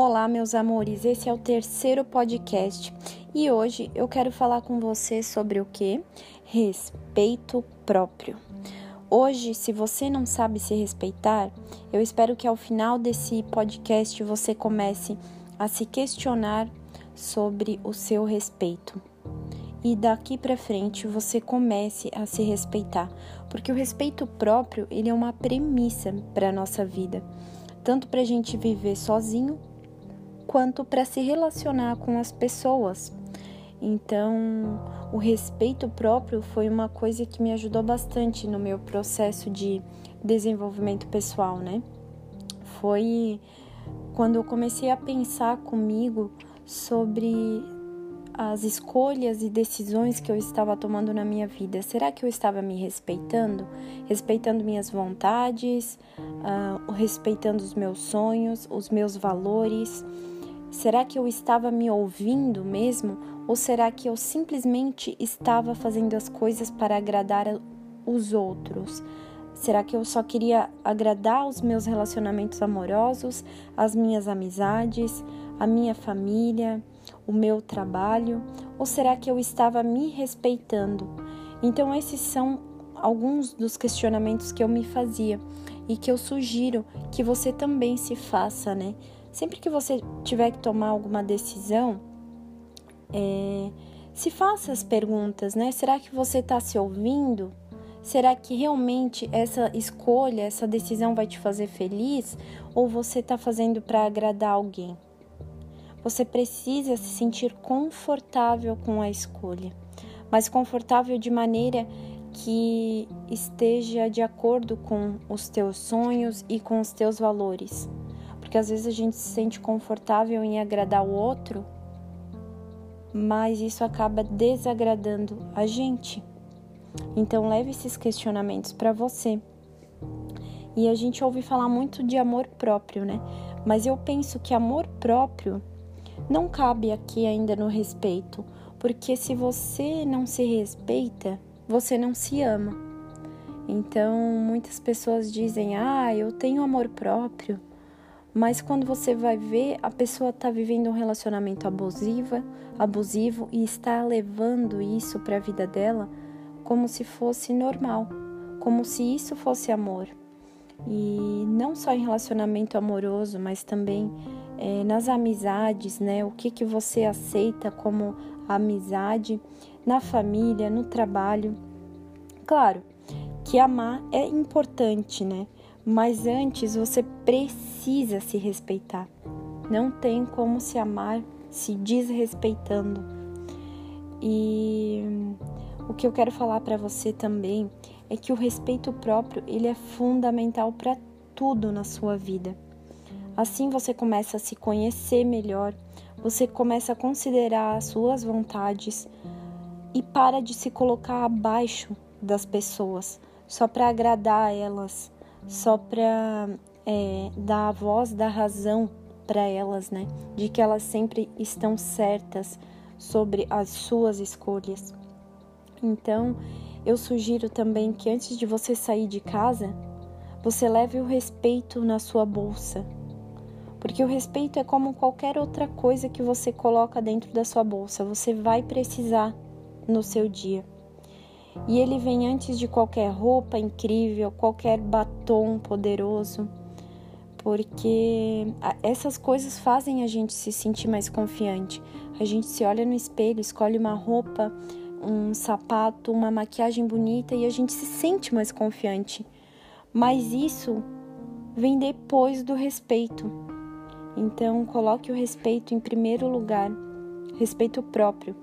Olá, meus amores. Esse é o terceiro podcast e hoje eu quero falar com você sobre o que? Respeito próprio. Hoje, se você não sabe se respeitar, eu espero que ao final desse podcast você comece a se questionar sobre o seu respeito. E daqui para frente você comece a se respeitar, porque o respeito próprio ele é uma premissa para nossa vida, tanto para a gente viver sozinho quanto para se relacionar com as pessoas. Então, o respeito próprio foi uma coisa que me ajudou bastante no meu processo de desenvolvimento pessoal, né? Foi quando eu comecei a pensar comigo sobre as escolhas e decisões que eu estava tomando na minha vida. Será que eu estava me respeitando? Respeitando minhas vontades, uh, respeitando os meus sonhos, os meus valores? Será que eu estava me ouvindo mesmo? Ou será que eu simplesmente estava fazendo as coisas para agradar os outros? Será que eu só queria agradar os meus relacionamentos amorosos, as minhas amizades, a minha família, o meu trabalho? Ou será que eu estava me respeitando? Então, esses são alguns dos questionamentos que eu me fazia e que eu sugiro que você também se faça, né? Sempre que você tiver que tomar alguma decisão, é, se faça as perguntas, né? Será que você está se ouvindo? Será que realmente essa escolha, essa decisão vai te fazer feliz? Ou você está fazendo para agradar alguém? Você precisa se sentir confortável com a escolha, mas confortável de maneira que esteja de acordo com os teus sonhos e com os teus valores porque às vezes a gente se sente confortável em agradar o outro, mas isso acaba desagradando a gente. Então leve esses questionamentos para você. E a gente ouve falar muito de amor próprio, né? Mas eu penso que amor próprio não cabe aqui ainda no respeito, porque se você não se respeita, você não se ama. Então, muitas pessoas dizem: "Ah, eu tenho amor próprio, mas quando você vai ver, a pessoa está vivendo um relacionamento abusivo, abusivo e está levando isso para a vida dela como se fosse normal, como se isso fosse amor. E não só em relacionamento amoroso, mas também é, nas amizades, né? O que, que você aceita como amizade na família, no trabalho. Claro que amar é importante, né? Mas antes você precisa se respeitar. Não tem como se amar se desrespeitando. E o que eu quero falar para você também é que o respeito próprio, ele é fundamental para tudo na sua vida. Assim você começa a se conhecer melhor, você começa a considerar as suas vontades e para de se colocar abaixo das pessoas só para agradar elas só para é, dar a voz da razão para elas, né? De que elas sempre estão certas sobre as suas escolhas. Então, eu sugiro também que antes de você sair de casa, você leve o respeito na sua bolsa. Porque o respeito é como qualquer outra coisa que você coloca dentro da sua bolsa, você vai precisar no seu dia. E ele vem antes de qualquer roupa incrível, qualquer batom poderoso, porque essas coisas fazem a gente se sentir mais confiante. A gente se olha no espelho, escolhe uma roupa, um sapato, uma maquiagem bonita e a gente se sente mais confiante. Mas isso vem depois do respeito. Então, coloque o respeito em primeiro lugar, respeito próprio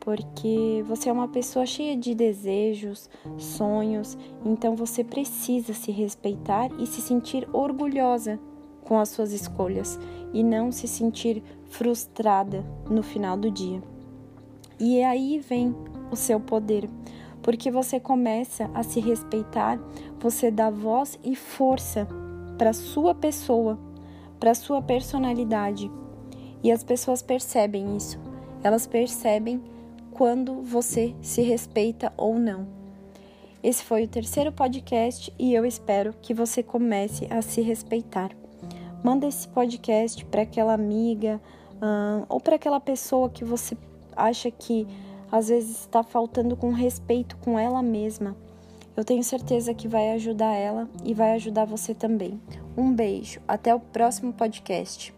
porque você é uma pessoa cheia de desejos, sonhos, então você precisa se respeitar e se sentir orgulhosa com as suas escolhas e não se sentir frustrada no final do dia. E aí vem o seu poder, porque você começa a se respeitar, você dá voz e força para sua pessoa, para sua personalidade. E as pessoas percebem isso. Elas percebem quando você se respeita ou não. Esse foi o terceiro podcast e eu espero que você comece a se respeitar. manda esse podcast para aquela amiga ou para aquela pessoa que você acha que às vezes está faltando com respeito com ela mesma. Eu tenho certeza que vai ajudar ela e vai ajudar você também. Um beijo, até o próximo podcast.